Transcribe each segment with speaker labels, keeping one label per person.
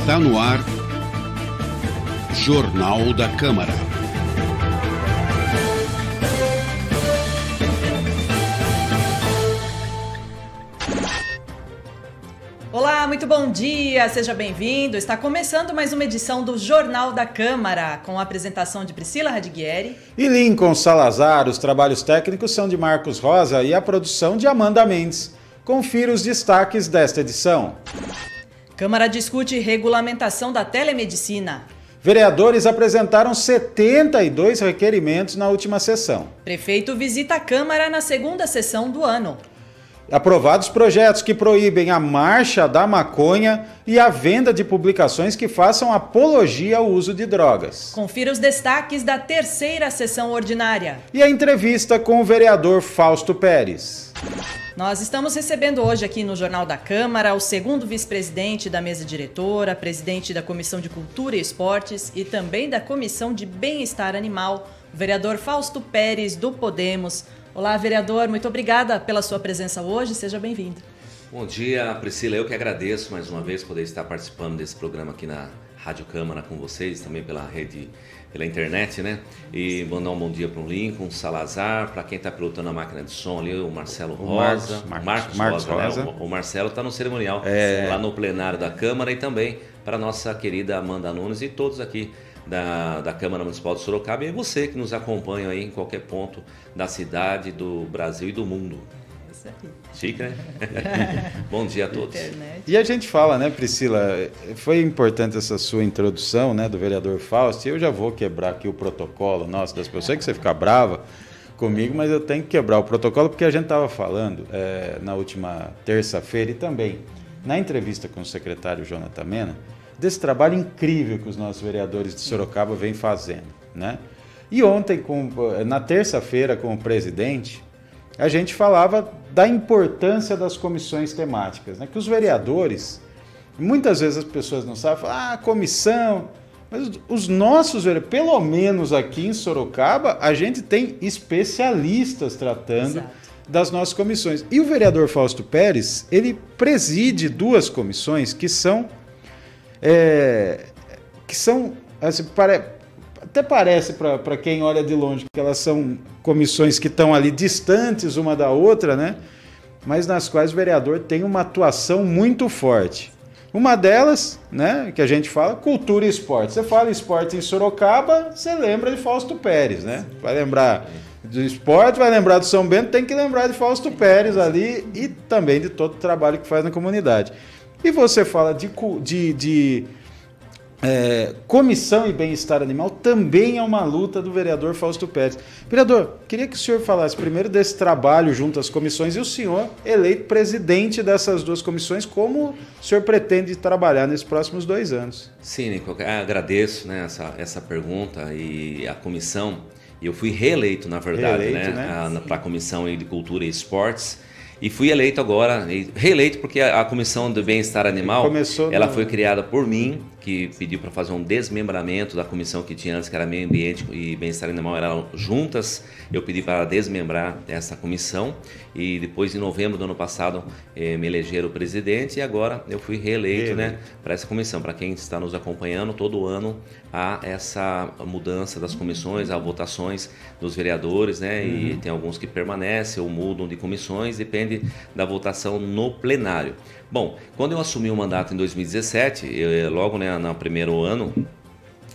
Speaker 1: Está no ar. Jornal da Câmara.
Speaker 2: Olá, muito bom dia, seja bem-vindo. Está começando mais uma edição do Jornal da Câmara, com a apresentação de Priscila Radiguieri
Speaker 3: e Lincoln Salazar. Os trabalhos técnicos são de Marcos Rosa e a produção de Amanda Mendes. Confira os destaques desta edição.
Speaker 2: Câmara discute regulamentação da telemedicina.
Speaker 3: Vereadores apresentaram 72 requerimentos na última sessão.
Speaker 2: Prefeito visita a Câmara na segunda sessão do ano.
Speaker 3: Aprovados projetos que proíbem a marcha da maconha e a venda de publicações que façam apologia ao uso de drogas.
Speaker 2: Confira os destaques da terceira sessão ordinária.
Speaker 3: E a entrevista com o vereador Fausto Pérez.
Speaker 2: Nós estamos recebendo hoje aqui no Jornal da Câmara o segundo vice-presidente da mesa diretora, presidente da Comissão de Cultura e Esportes e também da Comissão de Bem-Estar Animal, o vereador Fausto Pérez, do Podemos. Olá, vereador, muito obrigada pela sua presença hoje, seja bem-vindo.
Speaker 4: Bom dia, Priscila. Eu que agradeço mais uma vez poder estar participando desse programa aqui na Rádio Câmara com vocês, também pela rede, pela internet, né? E mandar um bom dia para o Lincoln, Salazar, para quem está pilotando a máquina de som ali, o Marcelo o Rosa,
Speaker 3: Marcos,
Speaker 4: Marcos,
Speaker 3: Marcos
Speaker 4: Rosa,
Speaker 3: Rosa.
Speaker 4: Né? O, o, Marcelo está no cerimonial,
Speaker 3: É.
Speaker 4: lá no plenário da Câmara e também para nossa querida Amanda Nunes e todos aqui da, da Câmara Municipal de Sorocaba e você que nos acompanha aí em qualquer ponto da cidade, do Brasil e do mundo.
Speaker 2: Isso aí.
Speaker 4: Chique, né? Bom dia a todos.
Speaker 2: Internet.
Speaker 3: E a gente fala, né, Priscila? Foi importante essa sua introdução, né, do vereador Fausto. E eu já vou quebrar aqui o protocolo nosso das pessoas. Eu sei que você fica brava comigo, mas eu tenho que quebrar o protocolo porque a gente estava falando é, na última terça-feira e também na entrevista com o secretário Jonathan Mena desse trabalho incrível que os nossos vereadores de Sorocaba vêm fazendo, né? E ontem, com, na terça-feira, com o presidente, a gente falava da importância das comissões temáticas, né? Que os vereadores, muitas vezes as pessoas não sabem, falam, ah, comissão. Mas os nossos, vereadores, pelo menos aqui em Sorocaba, a gente tem especialistas tratando
Speaker 2: Exato.
Speaker 3: das nossas comissões. E o vereador Fausto Pérez, ele preside duas comissões que são é, que são assim, pare- até parece para quem olha de longe que elas são comissões que estão ali distantes uma da outra, né? Mas nas quais o vereador tem uma atuação muito forte. Uma delas, né, que a gente fala, cultura e esporte. Você fala esporte em Sorocaba, você lembra de Fausto Pérez, né? Vai lembrar do esporte, vai lembrar do São Bento, tem que lembrar de Fausto Pérez ali e também de todo o trabalho que faz na comunidade. E você fala de, de, de, é, comissão e bem-estar animal, também é uma luta do vereador Fausto Pérez. Vereador, queria que o senhor falasse primeiro desse trabalho junto às comissões e o senhor, eleito presidente dessas duas comissões, como o senhor pretende trabalhar nesses próximos dois anos?
Speaker 4: Sim, Nico, agradeço né, essa, essa pergunta e a comissão. Eu fui reeleito, na verdade,
Speaker 3: Reeleito,
Speaker 4: né,
Speaker 3: né?
Speaker 4: para a Comissão de Cultura e Esportes. E fui eleito agora, reeleito porque a, a Comissão do Bem-Estar Animal,
Speaker 3: Começou
Speaker 4: ela
Speaker 3: no-
Speaker 4: foi criada por mim, que pediu para fazer um desmembramento da comissão que tinha antes, que era Meio Ambiente e Bem-Estar Animal, eram juntas. Eu pedi para desmembrar essa comissão e depois, em novembro do ano passado, eh, me elegeram presidente e agora eu fui reeleito, né, para essa comissão. Para quem está nos acompanhando, todo ano há essa mudança das comissões, há votações dos vereadores, né? E tem alguns que permanecem ou mudam de comissões, depende da votação no plenário. Bom, quando eu assumi o mandato em 2017, eu, logo né, no primeiro ano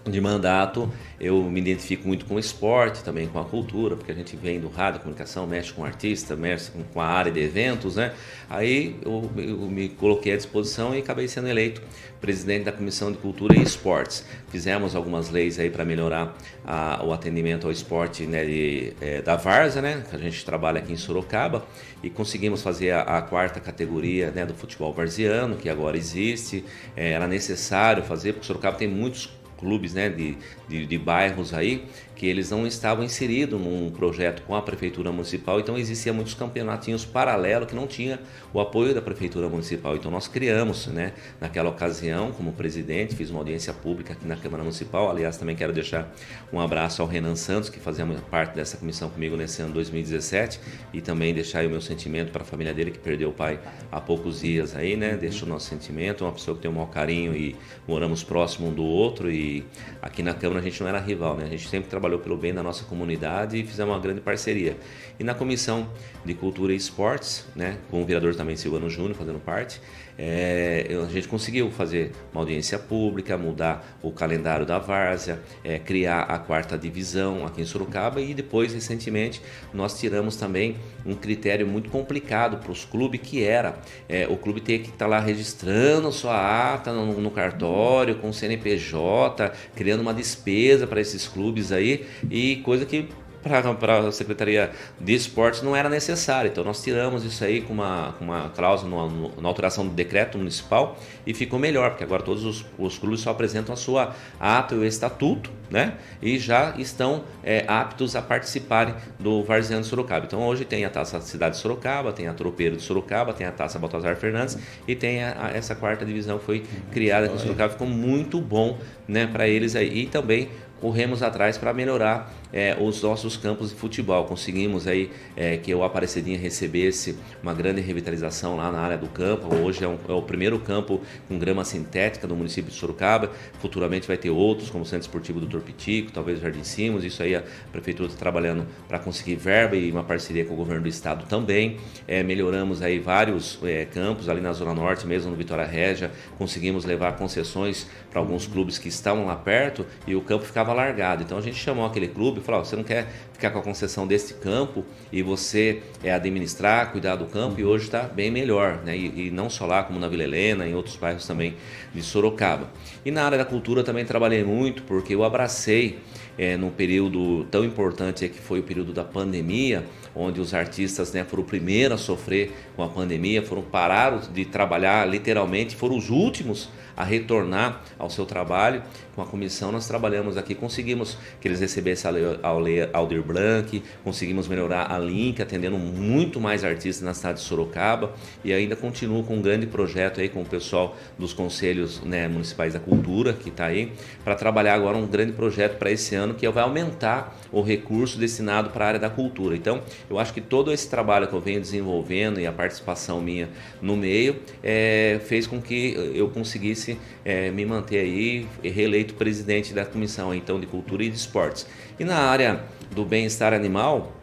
Speaker 4: de mandato, eu me identifico muito com o esporte, também com a cultura, porque a gente vem do rádio, comunicação, mexe com artista, mexe com- a área de eventos, né? Aí eu, eu me coloquei à disposição e acabei sendo eleito presidente da Comissão de Cultura e Esportes. Fizemos algumas leis aí para melhorar a- o atendimento ao esporte né, de, eh, da Varza, né? Que a gente trabalha aqui em Sorocaba e conseguimos fazer a, a quarta categoria né, do futebol varziano, que agora existe. Eh, era necessário fazer, porque Sorocaba tem muitos clubes né, de, de, de bairros aí, que eles não estavam inseridos num projeto com a prefeitura municipal, então existia muitos campeonatinhos paralelos que não tinha o apoio da prefeitura municipal. Então nós criamos, né, naquela ocasião, como presidente, fiz uma audiência pública aqui na Câmara Municipal. Aliás, também quero deixar um abraço ao Renan Santos, que fazia parte dessa comissão comigo nesse ano 2017, e também deixar o meu sentimento para a família dele que perdeu o pai há poucos dias aí, né? Deixa o nosso sentimento, uma pessoa que tem um maior carinho e moramos próximo um do outro e aqui na Câmara a gente não era rival, né? A gente sempre trabalhou trabalhou pelo bem da nossa comunidade e fizemos uma grande parceria. E na Comissão de Cultura e Esportes, né, com o vereador também Silvano Júnior fazendo parte, é, a gente conseguiu fazer uma audiência pública, mudar o calendário da várzea, é, criar a quarta divisão aqui em Sorocaba e depois, recentemente, nós tiramos também um critério muito complicado para os clubes, que era é, o clube ter que estar tá lá registrando sua ata no, no cartório, com o CNPJ, criando uma despesa para esses clubes aí, e coisa que para a Secretaria de Esportes não era necessário. Então nós tiramos isso aí com uma, com uma cláusula na alteração do decreto municipal e ficou melhor, porque agora todos os, os clubes só apresentam a sua ata e o estatuto, né? E já estão é, aptos a participarem do Varziano de Sorocaba. Então hoje tem a Taça Cidade de Sorocaba, tem a Tropeiro de Sorocaba, tem a Taça Baltazar Fernandes e tem a, a, essa quarta divisão que foi criada aqui em Sorocaba. Ficou muito bom né, para eles aí. E também corremos atrás para melhorar é, os nossos campos de futebol. Conseguimos aí é, que o Aparecidinha recebesse uma grande revitalização lá na área do campo. Hoje é, um, é, o primeiro campo com grama sintética do município de Sorocaba. Futuramente vai ter outros, como o Centro Esportivo do Torpitico, talvez o Jardim Simos. Isso aí a prefeitura está trabalhando para conseguir verba e uma parceria com o governo do estado também. É, melhoramos aí vários é, campos ali na Zona Norte, mesmo no Vitória Régia. Conseguimos levar concessões para alguns clubes que estavam lá perto e o campo ficava largado. Então a gente chamou aquele clube falar, você não quer ficar com a concessão desse campo e você é administrar, cuidar do campo, e hoje está bem melhor, né? E, e, não só lá, como na Vila Helena, em outros bairros também de Sorocaba. E na área da cultura também trabalhei muito, porque eu abracei é, num período tão importante que foi o período da pandemia, onde os artistas né, foram o primeiro a sofrer com a pandemia, foram parados de trabalhar literalmente, foram os últimos a retornar ao seu trabalho. Com a comissão nós trabalhamos aqui, conseguimos que eles recebessem a Aldir Blanc, conseguimos melhorar a Link, atendendo muito mais artistas na cidade de Sorocaba e ainda continuo com um grande projeto aí com o pessoal dos conselhos né, municipais da cultura que está aí, para trabalhar agora um grande projeto para esse ano que vai aumentar o recurso destinado para a área da cultura. Então, eu acho que todo esse trabalho que eu venho desenvolvendo e a participação minha no meio é, fez com que eu conseguisse é, me manter aí reeleito presidente da comissão então de cultura e de esportes. E na área do bem-estar animal,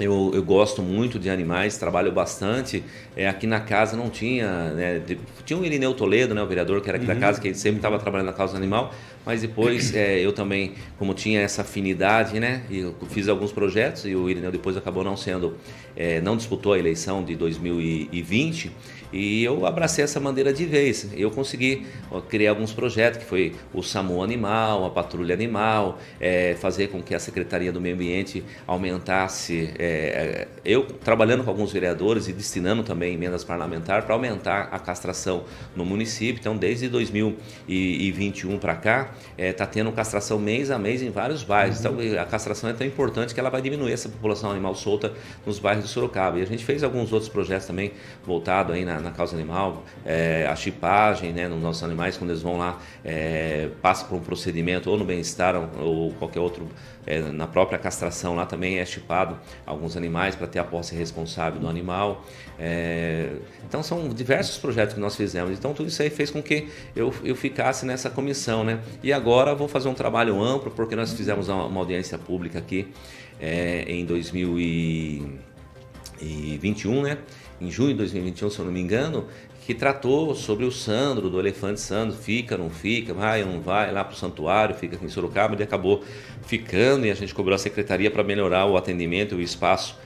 Speaker 4: eu, eu, gosto muito de animais, trabalho bastante. É, aqui na casa não tinha, né, tinha o Irineu Toledo, né, o vereador que era aqui uhum. da casa, que sempre estava trabalhando na causa animal, mas depois é, eu também, como tinha essa afinidade, né, eu fiz alguns projetos e o Irineu depois acabou não sendo, é, não disputou a eleição de 2020 e eu abracei essa bandeira de vez. Eu consegui criar alguns projetos, que foi o SAMU Animal, a Patrulha Animal, é, fazer com que a Secretaria do Meio Ambiente aumentasse. É, eu trabalhando com alguns vereadores e destinando também emendas parlamentares para aumentar a castração no município. Então, desde 2021 para cá, está é, tá tendo castração mês a mês em vários bairros. Uhum. Então, a castração é tão importante que ela vai diminuir essa população animal solta nos bairros de Sorocaba. E a gente fez alguns outros projetos também voltados aí na na, causa animal, é, a chipagem né, nos nossos animais, quando eles vão lá, é, passam por um procedimento ou no bem-estar ou qualquer outro, é, na própria castração lá também é chipado alguns animais para ter a posse responsável do animal. É, então são diversos projetos que nós fizemos. Então tudo isso aí fez com que eu, eu ficasse nessa comissão. Né? E agora vou fazer um trabalho amplo, porque nós fizemos uma, uma audiência pública aqui é, em 2021, né? em junho de 2021, se eu não me engano, que tratou sobre o Sandro, do elefante Sandro, fica, não fica, vai, não vai, lá para o santuário, fica aqui em Sorocaba, ele acabou ficando e a gente cobrou a secretaria para melhorar o atendimento e o espaço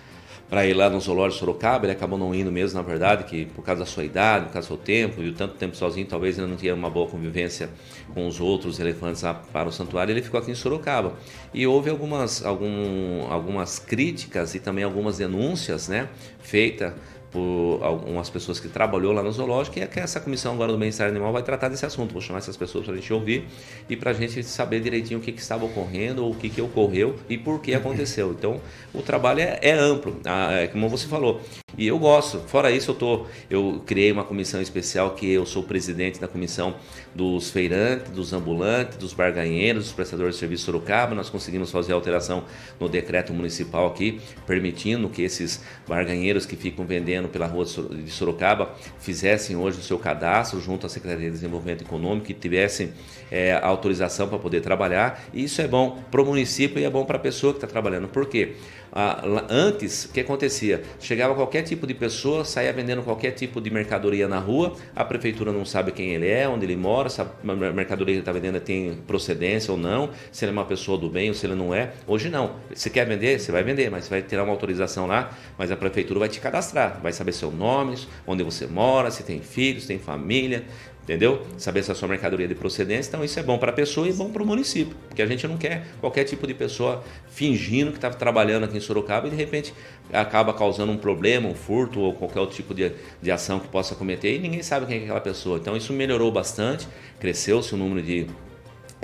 Speaker 4: para ir lá no zoológico de Sorocaba, ele acabou não indo mesmo, na verdade, que por causa da sua idade, por causa do seu tempo, e o tanto tempo sozinho, talvez ele não tinha uma boa convivência com os outros elefantes lá para o santuário, ele ficou aqui em Sorocaba. E houve algumas, algum, algumas críticas e também algumas denúncias, né, feitas por algumas pessoas que trabalhou lá no zoológico e é que essa comissão agora do bem-estar animal vai tratar desse assunto. Vou chamar essas pessoas para a gente ouvir e para a gente saber direitinho o que, que estava ocorrendo, o que, que ocorreu e por que aconteceu. Então, o trabalho é, é amplo, ah, é, como você falou. E eu gosto. Fora isso, eu, tô, eu criei uma comissão especial que eu sou presidente da comissão dos feirantes, dos ambulantes, dos barganheiros, dos prestadores de serviço Sorocaba. Nós conseguimos fazer alteração no decreto municipal aqui, permitindo que esses barganheiros que ficam vendendo pela rua de Sorocaba fizessem hoje o seu cadastro junto à Secretaria de Desenvolvimento Econômico e tivessem é, autorização para poder trabalhar. E isso é bom para o município e é bom para a pessoa que está trabalhando. Por quê? Antes, o que acontecia? Chegava qualquer tipo de pessoa, saía vendendo qualquer tipo de mercadoria na rua, a prefeitura não sabe quem ele é, onde ele mora, se a mercadoria que está vendendo tem procedência ou não, se ele é uma pessoa do bem ou se ele não é. Hoje não. Se quer vender, você vai vender, mas você vai tirar uma autorização lá, mas a prefeitura vai te cadastrar, vai saber seu nome, onde você mora, se tem filhos, se tem família, entendeu? Saber se a sua mercadoria é de procedência, então isso é bom para a pessoa e bom para o município, porque a gente não quer qualquer tipo de pessoa fingindo que está trabalhando aqui em Sorocaba e de repente acaba causando um problema, um furto ou qualquer outro tipo de, de ação que possa cometer e ninguém sabe quem é aquela pessoa. Então isso melhorou bastante, cresceu-se o número de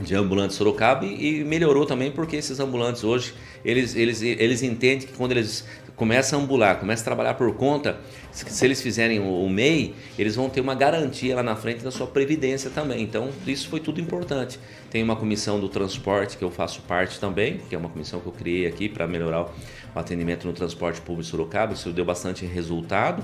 Speaker 4: de ambulantes Sorocaba e, melhorou também porque esses ambulantes hoje eles, eles, eles entendem que quando eles começam a ambular, começam a trabalhar por conta, se eles fizerem o, MEI, eles vão ter uma garantia lá na frente da sua previdência também. Então, isso foi tudo importante. Tem uma comissão do transporte que eu faço parte também, que é uma comissão que eu criei aqui para melhorar o atendimento no transporte público de Sorocaba. Isso deu bastante resultado.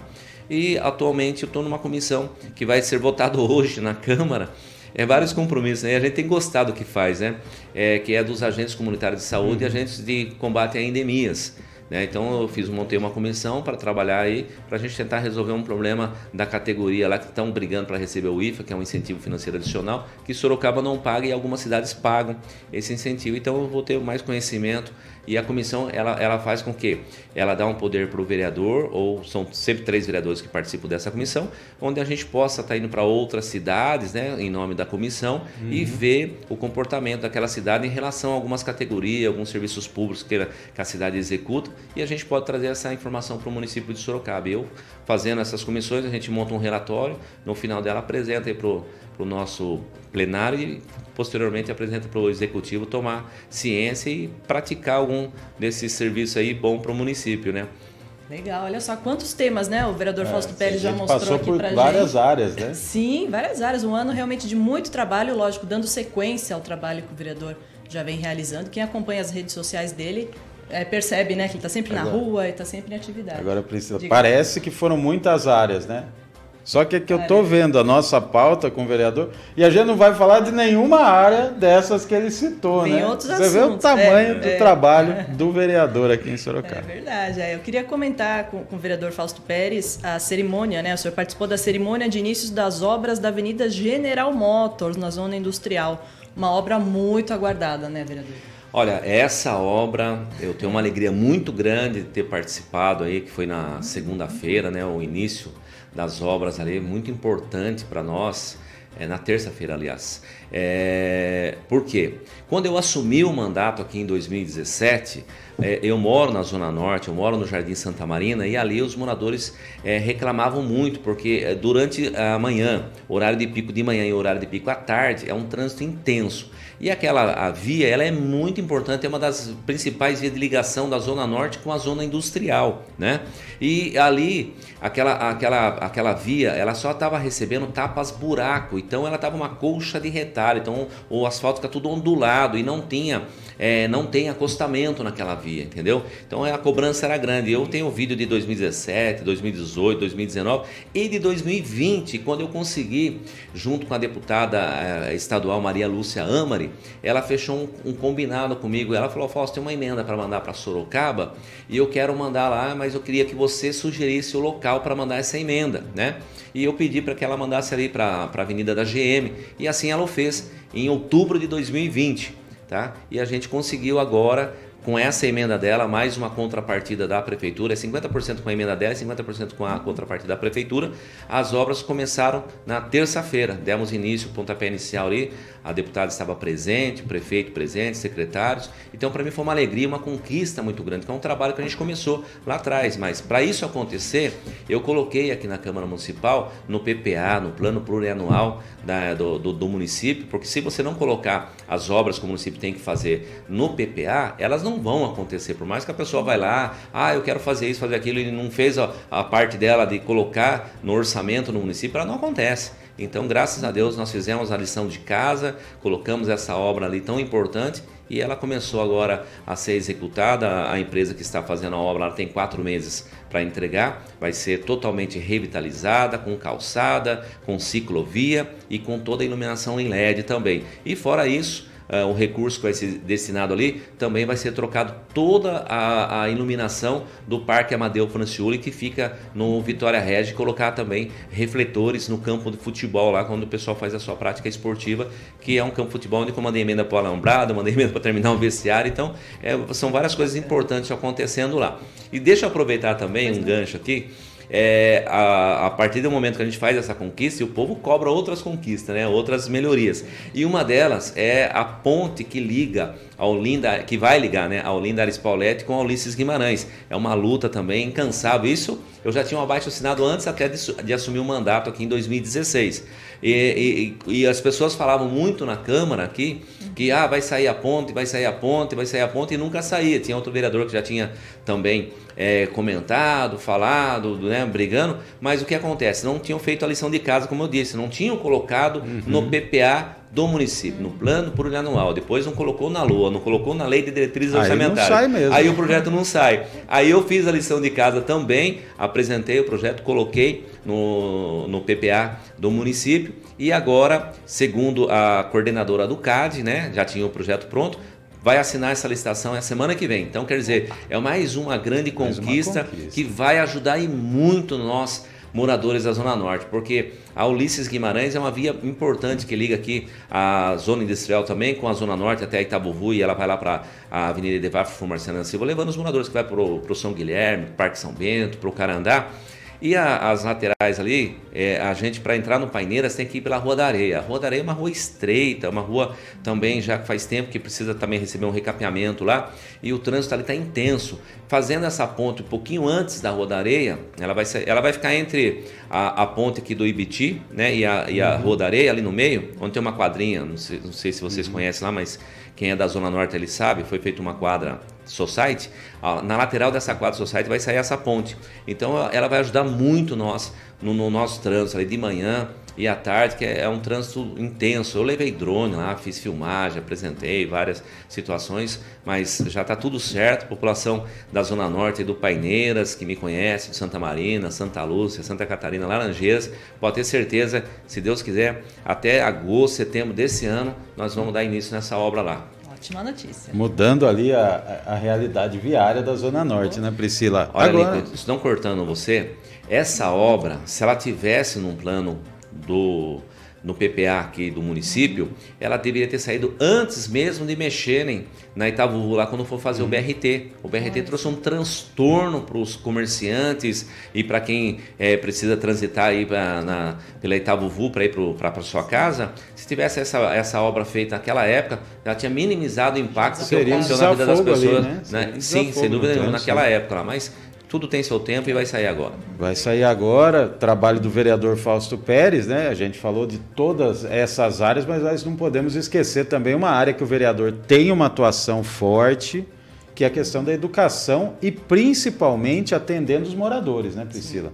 Speaker 4: E atualmente eu estou numa comissão que vai ser votado hoje na Câmara. É vários compromissos, né? E a gente tem gostado do que faz, né? É, que é dos agentes comunitários de saúde e agentes de combate a endemias. Né? Então eu fiz, montei uma comissão para trabalhar aí, para a gente tentar resolver um problema da categoria lá que estão brigando para receber o IFA, que é um incentivo financeiro adicional, que Sorocaba não paga e algumas cidades pagam esse incentivo. Então eu vou ter mais conhecimento e a comissão ela, ela faz com que ela dá um poder para o vereador, ou são sempre três vereadores que participam dessa comissão, onde a gente possa estar tá indo para outras cidades, né, em nome da comissão, uhum. e ver o comportamento daquela cidade em relação a algumas categorias, alguns serviços públicos que, que a cidade executa, e a gente pode trazer essa informação para o município de Sorocaba. Eu, fazendo essas comissões, a gente monta um relatório, no final dela apresenta para o para o nosso plenário e posteriormente apresenta para o executivo tomar ciência e praticar algum desses serviços aí bom para o município, né?
Speaker 2: Legal, olha só quantos temas, né? O vereador é, Fausto Pérez já mostrou
Speaker 3: passou
Speaker 2: aqui
Speaker 3: por
Speaker 2: pra
Speaker 3: várias gente. áreas, né?
Speaker 2: Sim, várias áreas. Um ano realmente de muito trabalho, lógico, dando sequência ao trabalho que o vereador já vem realizando. Quem acompanha as redes sociais dele é, percebe, né, que ele está sempre agora, na rua e está sempre em atividade.
Speaker 3: Agora, Priscila, parece que foram muitas áreas, né? Só que, que eu estou vendo a nossa pauta com o vereador e a gente não vai falar de nenhuma área dessas que ele citou,
Speaker 2: Tem
Speaker 3: né?
Speaker 2: outros
Speaker 3: Você
Speaker 2: assuntos,
Speaker 3: vê o tamanho é, do é, trabalho é. do vereador aqui em Sorocaba.
Speaker 2: É verdade. É. Eu queria comentar com, com, o vereador Fausto Pérez a cerimônia, né? O senhor participou da cerimônia de inícios das obras da Avenida General Motors, na zona industrial. Uma obra muito aguardada, né, vereador?
Speaker 4: Olha, essa obra eu tenho uma alegria muito grande de ter participado aí, que foi na segunda-feira, né, o início das obras ali, muito importante para nós, é, na terça-feira, aliás. É, por quê? Quando eu assumi o mandato aqui em 2017, é, eu moro na Zona Norte, eu moro no Jardim Santa Marina e ali os moradores é, reclamavam muito, porque é, durante a manhã, horário de pico de manhã e horário de pico à tarde, é um trânsito intenso. E aquela via, ela é muito importante, é uma das principais vias de ligação da Zona Norte com a zona industrial, né? E ali, aquela, aquela, aquela via, ela só estava recebendo tapas buraco, então ela estava uma colcha de retalho, então o asfalto fica tudo ondulado e não tinha é, não tem acostamento naquela via, entendeu? Então a cobrança era grande. Eu tenho vídeo de 2017, 2018, 2019 e de 2020, quando eu consegui, junto com a deputada é, estadual Maria Lúcia Amari, ela fechou um, um combinado comigo. Ela falou: Fausto, tem uma emenda para mandar para Sorocaba e eu quero mandar lá, mas eu queria que você sugerisse o local para mandar essa emenda, né? E eu pedi para que ela mandasse ali para a Avenida da GM e assim ela o fez em outubro de 2020 tá? E a gente conseguiu agora com essa emenda dela, mais uma contrapartida da prefeitura, é 50% com a emenda dela e 50% com a contrapartida da prefeitura. As obras começaram na terça-feira, demos início, pontapé inicial ali, a deputada estava presente, o prefeito presente, secretários. Então, para mim foi uma alegria, uma conquista muito grande, que é um trabalho que a gente começou lá atrás. Mas para isso acontecer, eu coloquei aqui na Câmara Municipal, no PPA, no Plano Plurianual da, do, do, do município, porque se você não colocar as obras que o município tem que fazer no PPA, elas não vão acontecer. Por mais que a pessoa vai lá, ah, eu quero fazer isso, fazer aquilo, e não fez a, a parte dela de colocar no orçamento no município, ela não acontece. Então, graças a Deus, nós fizemos a lição de casa, colocamos essa obra ali tão importante e ela começou agora a ser executada. A empresa que está fazendo a obra tem quatro meses para entregar, vai ser totalmente revitalizada, com calçada, com ciclovia e com toda a iluminação em LED também. E fora isso, uh, o recurso que vai ser destinado ali, também vai ser trocado toda a, a iluminação do Parque Amadeu Franciuli, que fica no Vitória Regi, colocar também refletores no campo de futebol lá, quando o pessoal faz a sua prática esportiva, que é um campo de futebol onde eu mandei emenda para o alambrado, mandei emenda para terminar o vestiário, então é, são várias coisas importantes acontecendo lá. E deixa eu aproveitar também um gancho aqui, é, a, a, partir do momento que a gente faz essa conquista, o povo cobra outras conquistas, né? outras melhorias. E uma delas é a ponte que liga ao Linda, que vai ligar né, ao Linda Aris Pauletti com a Ulisses Guimarães. É uma luta também incansável. Isso eu já tinha um abaixo assinado antes até de, de assumir o mandato aqui em 2016. E, e, e, as pessoas falavam muito na Câmara aqui que ah, vai sair a ponte, vai sair a ponte, vai sair a ponte e nunca saía. Tinha outro vereador que já tinha também é, comentado, falado, né, brigando, mas o que acontece? Não tinham feito a lição de casa, como eu disse, não tinham colocado uhum. no PPA do município, no plano plurianual. Depois não colocou na LOA, não colocou na lei de diretrizes Aí orçamentárias. Não sai mesmo. Aí o projeto não sai. Aí eu fiz a lição de casa também, apresentei o projeto, coloquei no, no PPA do município e agora, segundo a coordenadora do CAD, né, já tinha o projeto pronto, vai assinar essa licitação a semana que vem. Então, quer dizer, é mais uma grande conquista, uma conquista. que vai ajudar e muito nós moradores da Zona Norte, porque a Ulisses Guimarães é uma via importante que liga aqui a Zona Industrial também com a Zona Norte até Itabuvu e ela vai lá para a Avenida Devafo Marcelo Silva, levando os moradores que vai para o São Guilherme, Parque São Bento, para o Carandá. E a, as laterais ali, é, a gente para entrar no Paineiras tem que ir pela Rua da Areia. A Rua da Areia é uma rua estreita, uma rua também já faz tempo que precisa também receber um recapeamento lá e o trânsito ali está intenso. Fazendo essa ponte um pouquinho antes da Rua da Areia, ela vai, ser, ela vai ficar entre a, a ponte aqui do Ibiti né, e, a, e a uhum. Rua da Areia ali no meio, onde tem uma quadrinha, não sei, não sei se vocês uhum. conhecem lá, mas quem é da Zona Norte ele sabe, foi feita uma quadra Society, na lateral dessa quadra Society vai sair essa ponte. Então ela vai ajudar muito nós no, no nosso trânsito ali de manhã e à tarde, que é, um trânsito intenso. Eu levei drone lá, fiz filmagem, apresentei várias situações, mas já está tudo certo. População da Zona Norte e do Paineiras, que me conhece, de Santa Marina, Santa Lúcia, Santa Catarina, Laranjeiras, pode ter certeza, se Deus quiser, até agosto, setembro desse ano, nós vamos dar início nessa obra lá.
Speaker 2: Ótima notícia.
Speaker 3: Mudando ali a, a realidade viária da Zona Norte, né, Priscila?
Speaker 4: Olha, Agora... Nico, não cortando você, essa obra, se ela tivesse num plano do no PPA aqui do município, ela deveria ter saído antes mesmo de mexerem na Itavu lá quando for fazer uhum. o BRT. O BRT trouxe um transtorno para os comerciantes e para quem é, precisa transitar aí pra, na, pela Itavu para ir para sua casa. Se tivesse essa, essa obra feita naquela época, já tinha minimizado o impacto que ocasionou na vida das pessoas. Ali, né? Né? Sim, sem dúvida nenhuma, naquela época lá. Mas tudo tem seu tempo e vai sair agora.
Speaker 3: Vai sair agora, trabalho do vereador Fausto Pérez, né? A gente falou de todas essas áreas, mas nós não podemos esquecer também uma área que o vereador tem uma atuação forte, que é a questão da educação e principalmente atendendo os moradores, né, Priscila?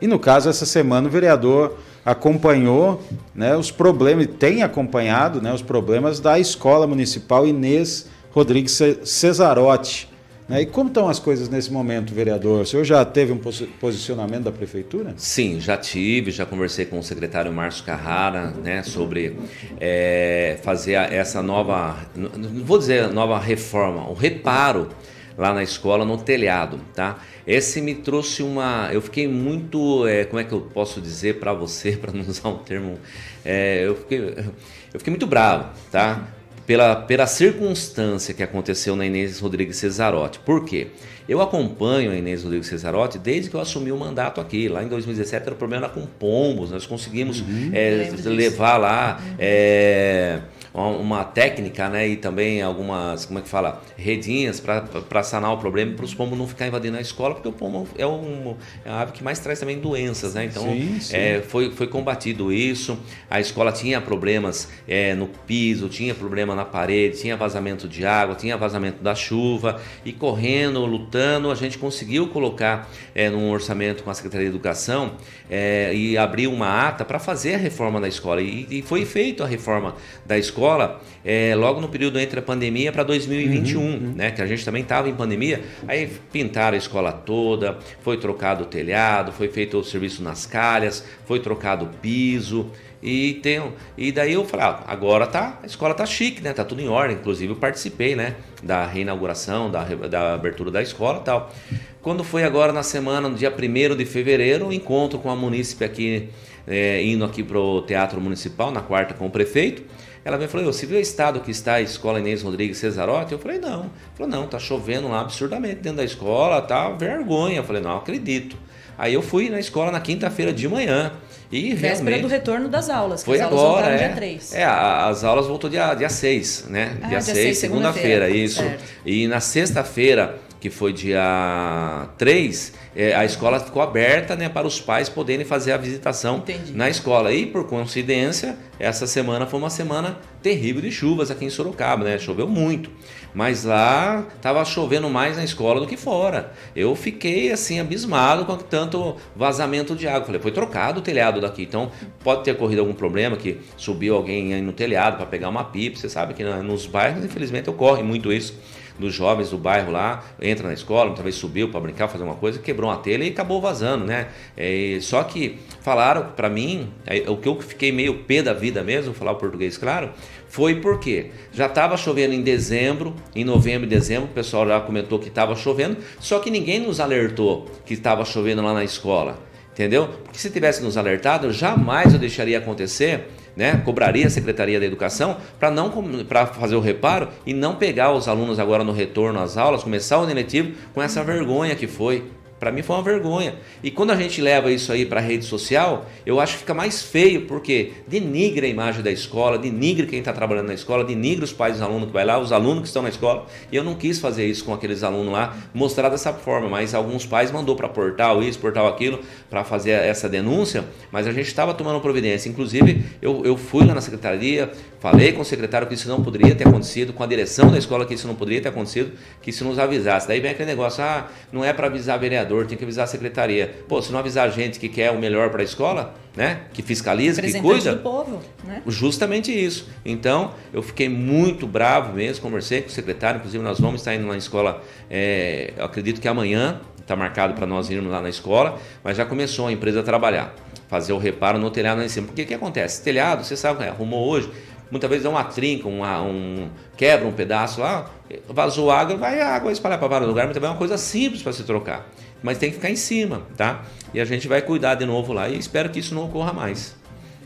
Speaker 3: E no caso, essa semana o vereador acompanhou né, os problemas, tem acompanhado né, os problemas da Escola Municipal Inês Rodrigues Cesarotti? E como estão as coisas nesse momento, vereador? O senhor já teve um posicionamento da prefeitura?
Speaker 4: Sim, já tive, já conversei com o secretário Márcio Carrara né, sobre é, fazer essa nova, não vou dizer nova reforma, o reparo lá na escola, no telhado, tá? Esse me trouxe uma, eu fiquei muito, é, como é que eu posso dizer para você, para não usar um termo, é, eu fiquei, eu fiquei muito bravo, tá? Pela, pela circunstância que aconteceu na Inês Rodrigues Cesarotti. Por quê? Eu acompanho a Inês Rodrigues Cesarotti desde que eu assumi o mandato aqui. Lá em 2017 era o problema com pombos, nós conseguimos uhum, é, levar lá. Uhum. É, uma técnica, né, e também algumas, como é que fala, redinhas para sanar o problema para os pombos não ficar invadindo a escola, porque o pombo é, um, é uma ave que mais traz também doenças, né? Então sim, sim. É, foi, foi combatido isso. A escola tinha problemas é, no piso, tinha problema na parede, tinha vazamento de água, tinha vazamento da chuva e correndo, lutando, a gente conseguiu colocar é, num orçamento com a Secretaria de Educação é, e abrir uma ata para fazer a reforma da escola e, e foi feita a reforma da escola escola é, logo no período entre a pandemia para 2021, uhum, uhum. né? Que a gente também estava em pandemia. Aí pintaram a escola toda, foi trocado o telhado, foi feito o serviço nas calhas, foi trocado o piso. E, tem, e daí eu falei, ah, agora tá, a escola tá chique, né? Tá tudo em ordem. Inclusive eu participei, né? Da reinauguração, da, da abertura da escola e tal. Quando foi agora na semana, no dia 1 de fevereiro, um encontro com a munícipe aqui, é, indo aqui para o Teatro Municipal, na quarta com o prefeito. Ela veio e falou: Você viu o estado que está a escola Inês Rodrigues Cesarotti? Eu falei: Não. Ela falou: Não, tá chovendo lá absurdamente dentro da escola, tá vergonha. Eu falei: Não, acredito. Aí eu fui na escola na quinta-feira de manhã. E
Speaker 2: Véspera realmente, do retorno das aulas.
Speaker 4: Foi
Speaker 2: as
Speaker 4: agora,
Speaker 2: aulas
Speaker 4: é. dia 3. É, as aulas voltou dia, dia 6, né? Ah, dia, dia 6, segunda-feira, segunda isso. Certo. E na sexta-feira, que foi dia 3, é, a escola ficou aberta né, para os pais poderem fazer a visitação Entendi. na escola. E por coincidência, essa semana foi uma semana terrível de chuvas aqui em Sorocaba, né? Choveu muito. Mas lá estava chovendo mais na escola do que fora. Eu fiquei assim abismado com tanto vazamento de água. Falei, foi trocado o telhado daqui. Então pode ter ocorrido algum problema que subiu alguém aí no telhado para pegar uma pipa. Você sabe que nos bairros, infelizmente, ocorre muito isso dos jovens do bairro lá, entra na escola, vezes subiu para brincar, fazer uma coisa, quebrou uma telha e acabou vazando, né? É, só que falaram para mim, é, o que eu fiquei meio pé da vida mesmo, falar o português claro, foi porque já estava chovendo em dezembro, em novembro e dezembro, o pessoal já comentou que estava chovendo, só que ninguém nos alertou que estava chovendo lá na escola, entendeu? Porque se tivesse nos alertado, jamais eu deixaria acontecer né, cobraria a Secretaria da Educação para não para fazer o reparo e não pegar os alunos agora no retorno às aulas, começar o ano letivo com essa vergonha que foi para mim foi uma vergonha. E quando a gente leva isso aí para a rede social, eu acho que fica mais feio, porque denigra a imagem da escola, denigra quem está trabalhando na escola, denigra os pais dos alunos que vai lá, os alunos que estão na escola. E eu não quis fazer isso com aqueles alunos lá, mostrar dessa forma, mas alguns pais mandou para portal isso, portal aquilo, para fazer essa denúncia, mas a gente estava tomando providência. Inclusive, eu, eu fui lá na secretaria, falei com o secretário que isso não poderia ter acontecido, com a direção da escola que isso não poderia ter acontecido, que isso nos avisasse. Daí vem aquele negócio, ah, não é para avisar vereador vereador, tem que avisar a secretaria. Pô, se não avisar a gente que quer o melhor para a escola, né? Que fiscaliza, que cuida.
Speaker 2: do povo, né?
Speaker 4: Justamente isso. Então, eu fiquei muito bravo mesmo, conversei com o secretário, inclusive nós vamos estar indo na escola, é, eu acredito que amanhã, está marcado para nós irmos lá na escola, mas já começou a empresa a trabalhar, fazer o reparo no telhado lá em cima. Porque o que acontece? Telhado, você sabe, arrumou hoje, muitas vezes dá uma trinca, uma, um, quebra um pedaço lá, vazou água, vai a água espalhar para vários lugares, mas também é uma coisa simples para se trocar mas tem que ficar em cima, tá? E a gente vai cuidar de novo lá e espero que isso não ocorra mais.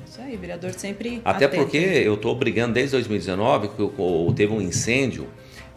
Speaker 2: Isso aí, vereador sempre.
Speaker 4: Até atento. porque eu estou brigando desde 2019, que teve um incêndio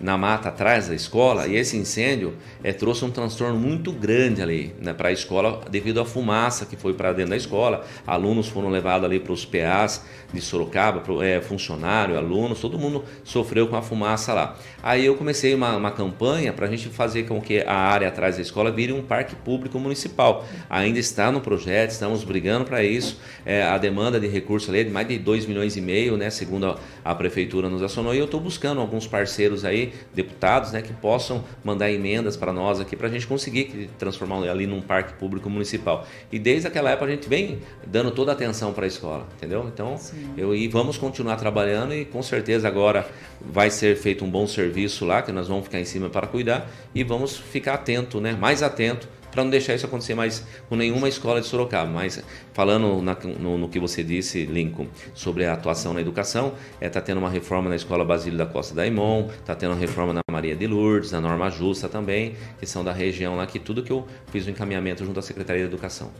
Speaker 4: na mata atrás da escola e esse incêndio é, trouxe um transtorno muito grande ali né, para a escola devido à fumaça que foi para dentro da escola. Alunos foram levados ali para os PAs de Sorocaba, pro, é, funcionário, alunos, todo mundo sofreu com a fumaça lá. Aí eu comecei uma, uma campanha para a gente fazer com que a área atrás da escola vire um parque público municipal. Ainda está no projeto, estamos brigando para isso. É, a demanda de recursos ali é de mais de 2 milhões e meio, né, segundo a, a prefeitura nos acionou, e eu estou buscando alguns parceiros aí deputados, né, que possam mandar emendas para nós aqui para a gente conseguir transformar ali num parque público municipal. E desde aquela época a gente vem dando toda a atenção para a escola, entendeu? Então, Sim. eu e vamos continuar trabalhando e com certeza agora vai ser feito um bom serviço lá que nós vamos ficar em cima para cuidar e vamos ficar atento, né, mais atento para não deixar isso acontecer mais com nenhuma escola de Sorocaba. Mas falando na, no, no, que você disse, Lincoln, sobre a atuação na educação, está é, tá tendo uma reforma na Escola Basílio da Costa da Imon, está tendo uma reforma na Maria de Lourdes, na Norma Justa também, que são da região lá, que tudo que eu fiz o encaminhamento junto à Secretaria de Educação.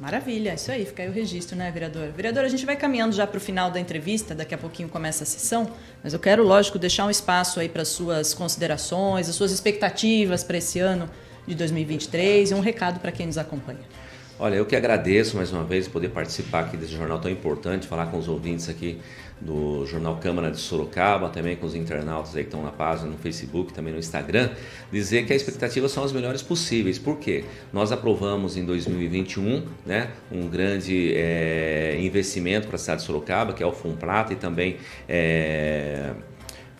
Speaker 2: Maravilha, isso aí, fica aí o registro, né, vereador? Vereador, a gente vai caminhando já para o final da entrevista, daqui a pouquinho começa a sessão, mas eu quero, lógico, deixar um espaço aí para suas considerações, as suas expectativas para esse ano de 2023 e um recado para quem nos acompanha.
Speaker 4: Olha, eu que agradeço mais uma vez poder participar aqui desse jornal tão importante, falar com os ouvintes aqui do Jornal Câmara de Sorocaba, também com os internautas aí que estão na página no Facebook, também no Instagram, dizer que as expectativas são as melhores possíveis. Por quê? Nós aprovamos em 2021 né, um grande é, investimento para a cidade de Sorocaba, que é o Funplata e também é,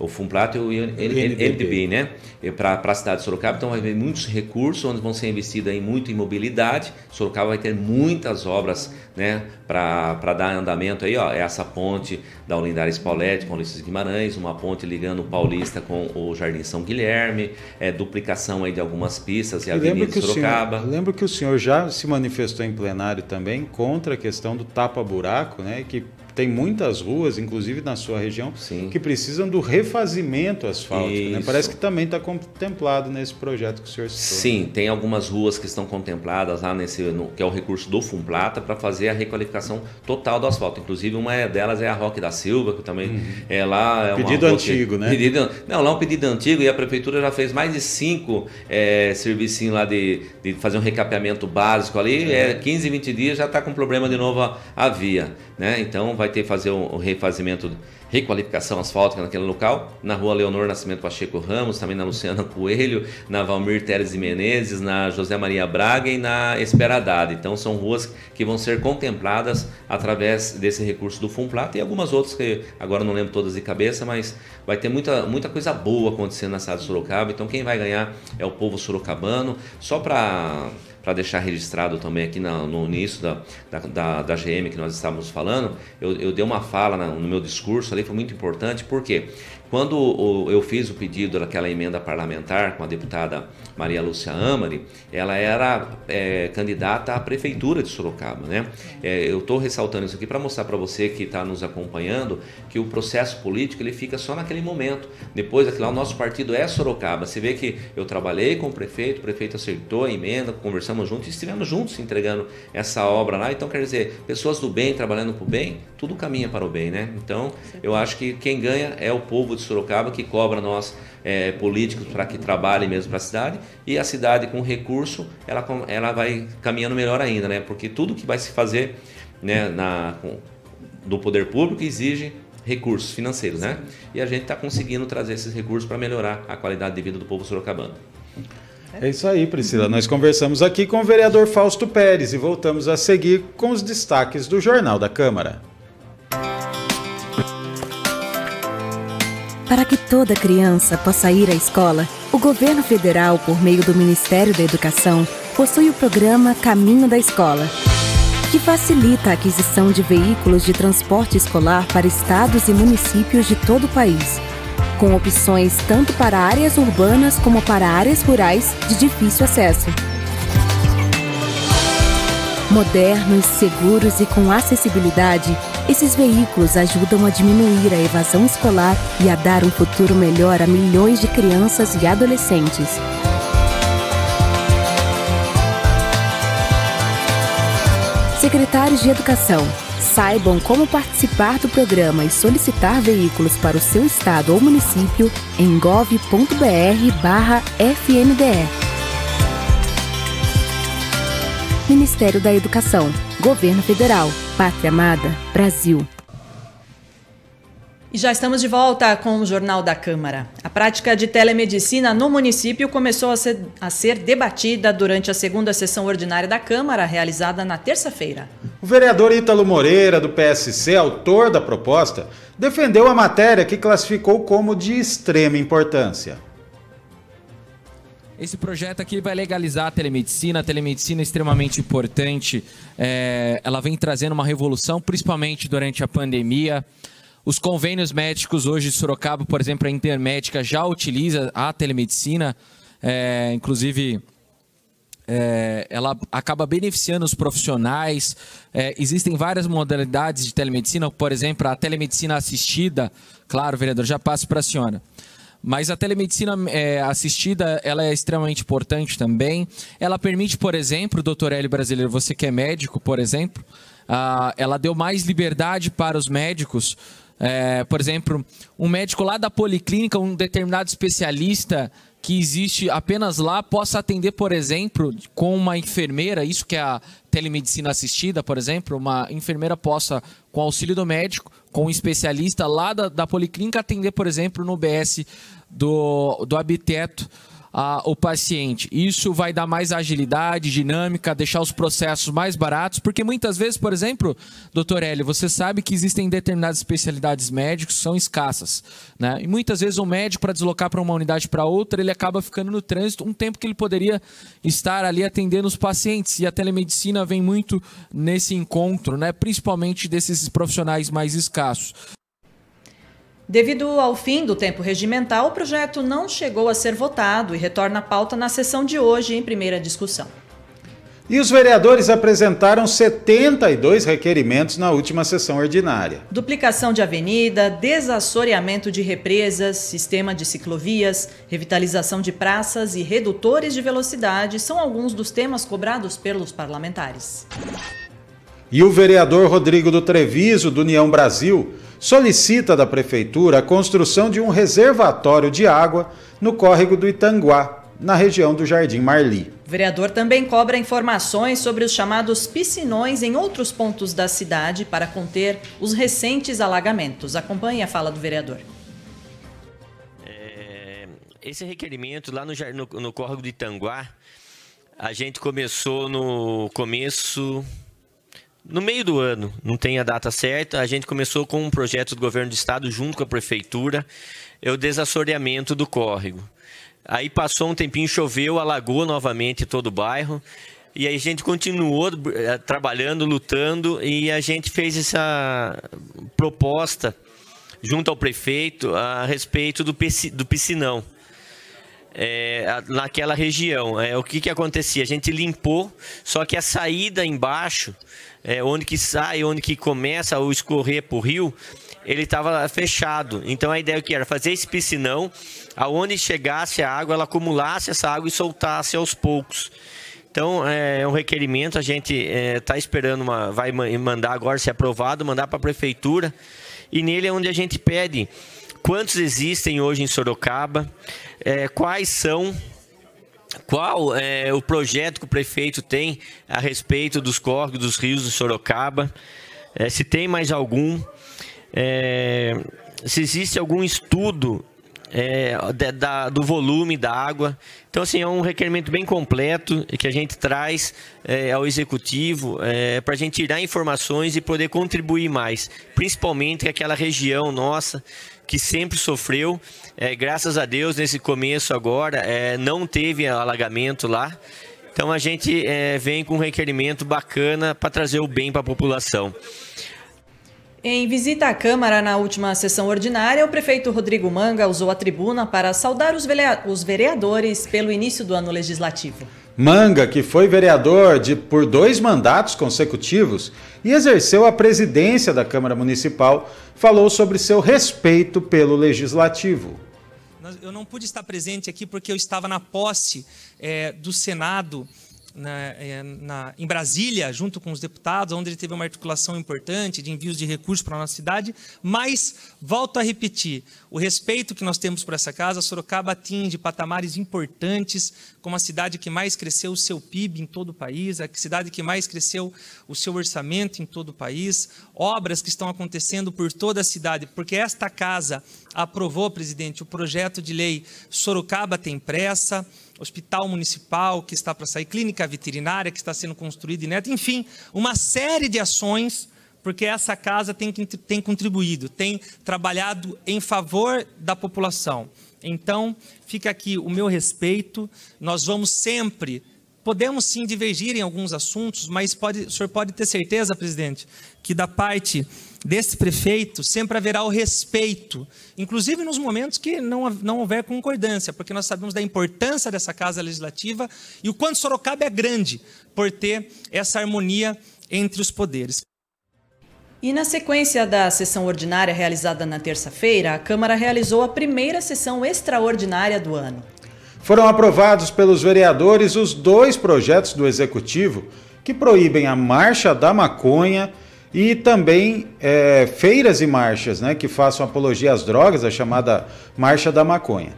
Speaker 4: o Fumplato e o NDB, né? Para a cidade de Sorocaba. Então vai haver muitos recursos onde vão ser investidos em muito em mobilidade. Sorocaba vai ter muitas obras né, para dar andamento aí, ó. Essa ponte da Olindares Paulette com Ulisses Guimarães, uma ponte ligando o Paulista com o Jardim São Guilherme, é, duplicação aí de algumas pistas e, e Avenida de Sorocaba.
Speaker 3: Senhor, lembro que o senhor já se manifestou em plenário também contra a questão do tapa-buraco, né? Que tem muitas ruas, inclusive na sua região, Sim. que precisam do refazimento asfáltico. Né? Parece que também está contemplado nesse projeto que o senhor citou.
Speaker 4: Sim, tem algumas ruas que estão contempladas lá nesse, no, que é o recurso do Fumplata para fazer a requalificação total do asfalto. Inclusive uma delas é a Roque da Silva, que também uhum. é lá. É
Speaker 3: pedido antigo, que, né?
Speaker 4: Pedido, não, lá é um pedido antigo e a prefeitura já fez mais de cinco é, servicinhos lá de, de fazer um recapeamento básico ali. É, 15, 20 dias já está com problema de novo a, a via. Né? Então vai ter que fazer um refazimento, requalificação asfáltica naquele local. Na rua Leonor Nascimento Pacheco Ramos, também na Luciana Coelho, na Valmir Teres de Menezes, na José Maria Braga e na Esperadade. Então são ruas que vão ser contempladas através desse recurso do Fumplata e algumas outras que agora não lembro todas de cabeça, mas vai ter muita, muita coisa boa acontecendo na cidade de Sorocaba. Então quem vai ganhar é o povo sorocabano. Só para para deixar registrado também aqui no, no início da, da, da, GM que nós estávamos falando, eu, eu dei uma fala no meu discurso ali, foi muito importante, porque quando eu fiz o pedido daquela emenda parlamentar com a deputada Maria Lúcia Amari, ela era é, candidata à prefeitura de Sorocaba, né? É, eu estou ressaltando isso aqui para mostrar para você que está nos acompanhando que o processo político ele fica só naquele momento. Depois, aquilo lá, o nosso partido é Sorocaba. Você vê que eu trabalhei com o prefeito, o prefeito acertou a emenda, conversamos juntos e estivemos juntos entregando essa obra lá. Então, quer dizer, pessoas do bem trabalhando para o bem, tudo caminha para o bem, né? Então, eu acho que quem ganha é o povo de Sorocaba que cobra nós é, políticos para que trabalhem mesmo para a cidade e a cidade com recurso ela, ela vai caminhando melhor ainda, né? Porque tudo que vai se fazer né, na, com, do poder público exige recursos financeiros, né? E a gente está conseguindo trazer esses recursos para melhorar a qualidade de vida do povo sorocabano.
Speaker 3: É isso aí, Priscila. Nós conversamos aqui com o vereador Fausto Pérez e voltamos a seguir com os destaques do Jornal da Câmara.
Speaker 1: Para que toda criança possa ir à escola, o governo federal, por meio do Ministério da Educação, possui o programa Caminho da Escola, que facilita a aquisição de veículos de transporte escolar para estados e municípios de todo o país, com opções tanto para áreas urbanas como para áreas rurais de difícil acesso. Modernos, seguros e com acessibilidade, esses veículos ajudam a diminuir a evasão escolar e a dar um futuro melhor a milhões de crianças e adolescentes. Secretários de Educação, saibam como participar do programa e solicitar veículos para o seu estado ou município em gov.br/fnde. Ministério da Educação, Governo Federal, Pátria Amada, Brasil.
Speaker 2: E já estamos de volta com o Jornal da Câmara. A prática de telemedicina no município começou a ser, a ser debatida durante a segunda sessão ordinária da Câmara, realizada na terça-feira.
Speaker 3: O vereador Ítalo Moreira, do PSC, autor da proposta, defendeu a matéria que classificou como de extrema importância.
Speaker 5: Esse projeto aqui vai legalizar a telemedicina. A telemedicina é extremamente importante. É, ela vem trazendo uma revolução, principalmente durante a pandemia. Os convênios médicos hoje de Sorocaba, por exemplo, a Intermédica já utiliza a telemedicina. É, inclusive, é, ela acaba beneficiando os profissionais. É, existem várias modalidades de telemedicina, por exemplo, a telemedicina assistida. Claro, vereador, já passo para a senhora. Mas a telemedicina é, assistida, ela é extremamente importante também. Ela permite, por exemplo, doutor L brasileiro, você que é médico, por exemplo, uh, ela deu mais liberdade para os médicos. É, por exemplo, um médico lá da policlínica, um determinado especialista que existe apenas lá possa atender, por exemplo, com uma enfermeira, isso que é a telemedicina assistida, por exemplo, uma enfermeira possa, com auxílio do médico, com um especialista lá da, da policlínica, atender, por exemplo, no BS do, do Habiteto a, o paciente. Isso vai dar mais agilidade, dinâmica, deixar os processos mais baratos, porque muitas vezes, por exemplo, doutor Hélio, você sabe que existem determinadas especialidades médicas que são escassas. Né? E muitas vezes o médico, para deslocar para uma unidade para outra, ele acaba ficando no trânsito um tempo que ele poderia estar ali atendendo os pacientes. E a telemedicina vem muito nesse encontro, né? principalmente desses profissionais mais escassos.
Speaker 2: Devido ao fim do tempo regimental, o projeto não chegou a ser votado e retorna à pauta na sessão de hoje em primeira discussão.
Speaker 3: E os vereadores apresentaram 72 requerimentos na última sessão ordinária.
Speaker 2: Duplicação de avenida, desassoreamento de represas, sistema de ciclovias, revitalização de praças e redutores de velocidade são alguns dos temas cobrados pelos parlamentares.
Speaker 3: E o vereador Rodrigo do Treviso, do União Brasil, solicita da Prefeitura a construção de um reservatório de água no córrego do Itanguá, na região do Jardim Marli.
Speaker 2: O vereador também cobra informações sobre os chamados piscinões em outros pontos da cidade para conter os recentes alagamentos. Acompanhe a fala do vereador.
Speaker 6: É, esse requerimento lá no, no, no córrego do Itanguá, a gente começou no começo no meio do ano, não tem a data certa, a gente começou com um projeto do governo do estado junto com a prefeitura, é o desassoreamento do córrego. Aí passou um tempinho, choveu, alagou novamente todo o bairro. E aí a gente continuou eh, trabalhando, lutando e a gente fez essa proposta junto ao prefeito a respeito do, piscinão. É, naquela região. É, o que, que acontecia? A gente limpou, só que a saída embaixo é, onde que sai, onde que começa o escorrer para o rio, ele estava fechado. Então a ideia que era fazer esse piscinão, aonde chegasse a água, ela acumulasse essa água e soltasse aos poucos. Então é, é um requerimento, a gente está é, esperando, uma, vai mandar agora, se aprovado, mandar para a prefeitura. E nele é onde a gente pede quantos existem hoje em Sorocaba, é, quais são qual é o projeto que o prefeito tem a respeito dos córregos dos rios de Sorocaba? É, se tem mais algum? É, se existe algum estudo é, da, do volume da água. Então, assim, é um requerimento bem completo que a gente traz é, ao executivo é, para a gente tirar informações e poder contribuir mais, principalmente aquela região nossa que sempre sofreu. É, graças a Deus, nesse começo agora, é, não teve alagamento lá. Então a gente é, vem com um requerimento bacana para trazer o bem para a população.
Speaker 2: Em visita à Câmara na última sessão ordinária, o prefeito Rodrigo Manga usou a tribuna para saudar os vereadores pelo início do ano legislativo.
Speaker 3: Manga, que foi vereador de, por dois mandatos consecutivos e exerceu a presidência da Câmara Municipal, falou sobre seu respeito pelo Legislativo.
Speaker 7: Eu não pude estar presente aqui porque eu estava na posse é, do Senado na, é, na, em Brasília, junto com os deputados, onde ele teve uma articulação importante de envios de recursos para a nossa cidade, mas, volto a repetir, o respeito que nós temos por essa casa, Sorocaba atinge patamares importantes, como a cidade que mais cresceu o seu PIB em todo o país, a cidade que mais cresceu o seu orçamento em todo o país, obras que estão acontecendo por toda a cidade, porque esta casa aprovou, presidente, o projeto de lei Sorocaba tem pressa, hospital municipal que está para sair, clínica veterinária que está sendo construída enfim, uma série de ações, porque essa casa tem, tem contribuído, tem trabalhado em favor da população. Então, fica aqui o meu respeito, nós vamos sempre Podemos sim divergir em alguns assuntos, mas pode, o senhor pode ter certeza, presidente, que da parte desse prefeito sempre haverá o respeito, inclusive nos momentos que não, não houver concordância, porque nós sabemos da importância dessa casa legislativa e o quanto Sorocaba é grande por ter essa harmonia entre os poderes.
Speaker 2: E na sequência da sessão ordinária realizada na terça-feira, a Câmara realizou a primeira sessão extraordinária do ano.
Speaker 3: Foram aprovados pelos vereadores os dois projetos do Executivo que proíbem a marcha da maconha e também é, feiras e marchas né, que façam apologia às drogas, a chamada Marcha da Maconha.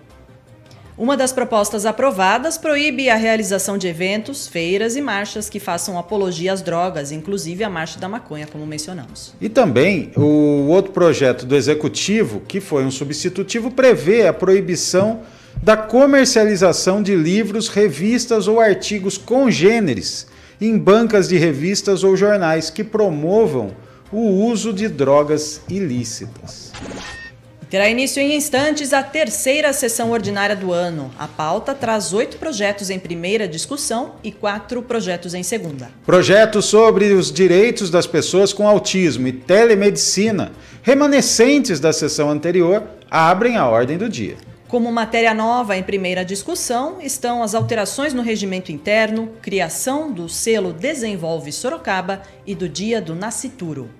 Speaker 2: Uma das propostas aprovadas proíbe a realização de eventos, feiras e marchas que façam apologia às drogas, inclusive a Marcha da Maconha, como mencionamos.
Speaker 3: E também o outro projeto do Executivo, que foi um substitutivo, prevê a proibição da comercialização de livros, revistas ou artigos congêneres em bancas de revistas ou jornais que promovam o uso de drogas ilícitas.
Speaker 2: Terá início em instantes a terceira sessão ordinária do ano. A pauta traz oito projetos em primeira discussão e quatro projetos em segunda.
Speaker 3: Projetos sobre os direitos das pessoas com autismo e telemedicina, remanescentes da sessão anterior, abrem a ordem do dia.
Speaker 2: Como matéria nova em primeira discussão estão as alterações no regimento interno, criação do selo Desenvolve Sorocaba e do Dia do Nascituro.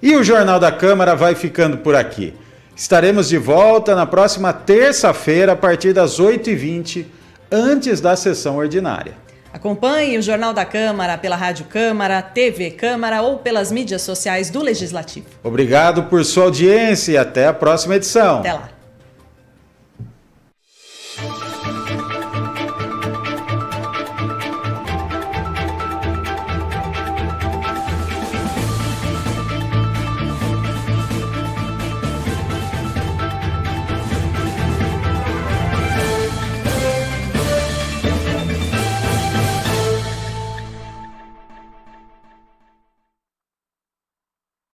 Speaker 3: E o Jornal da Câmara vai ficando por aqui. Estaremos de volta na próxima terça-feira, a partir das 8h20, antes da sessão ordinária.
Speaker 2: Acompanhe o Jornal da Câmara pela Rádio Câmara, TV Câmara ou pelas mídias sociais do Legislativo.
Speaker 3: Obrigado por sua audiência e até a próxima edição.
Speaker 2: Até lá.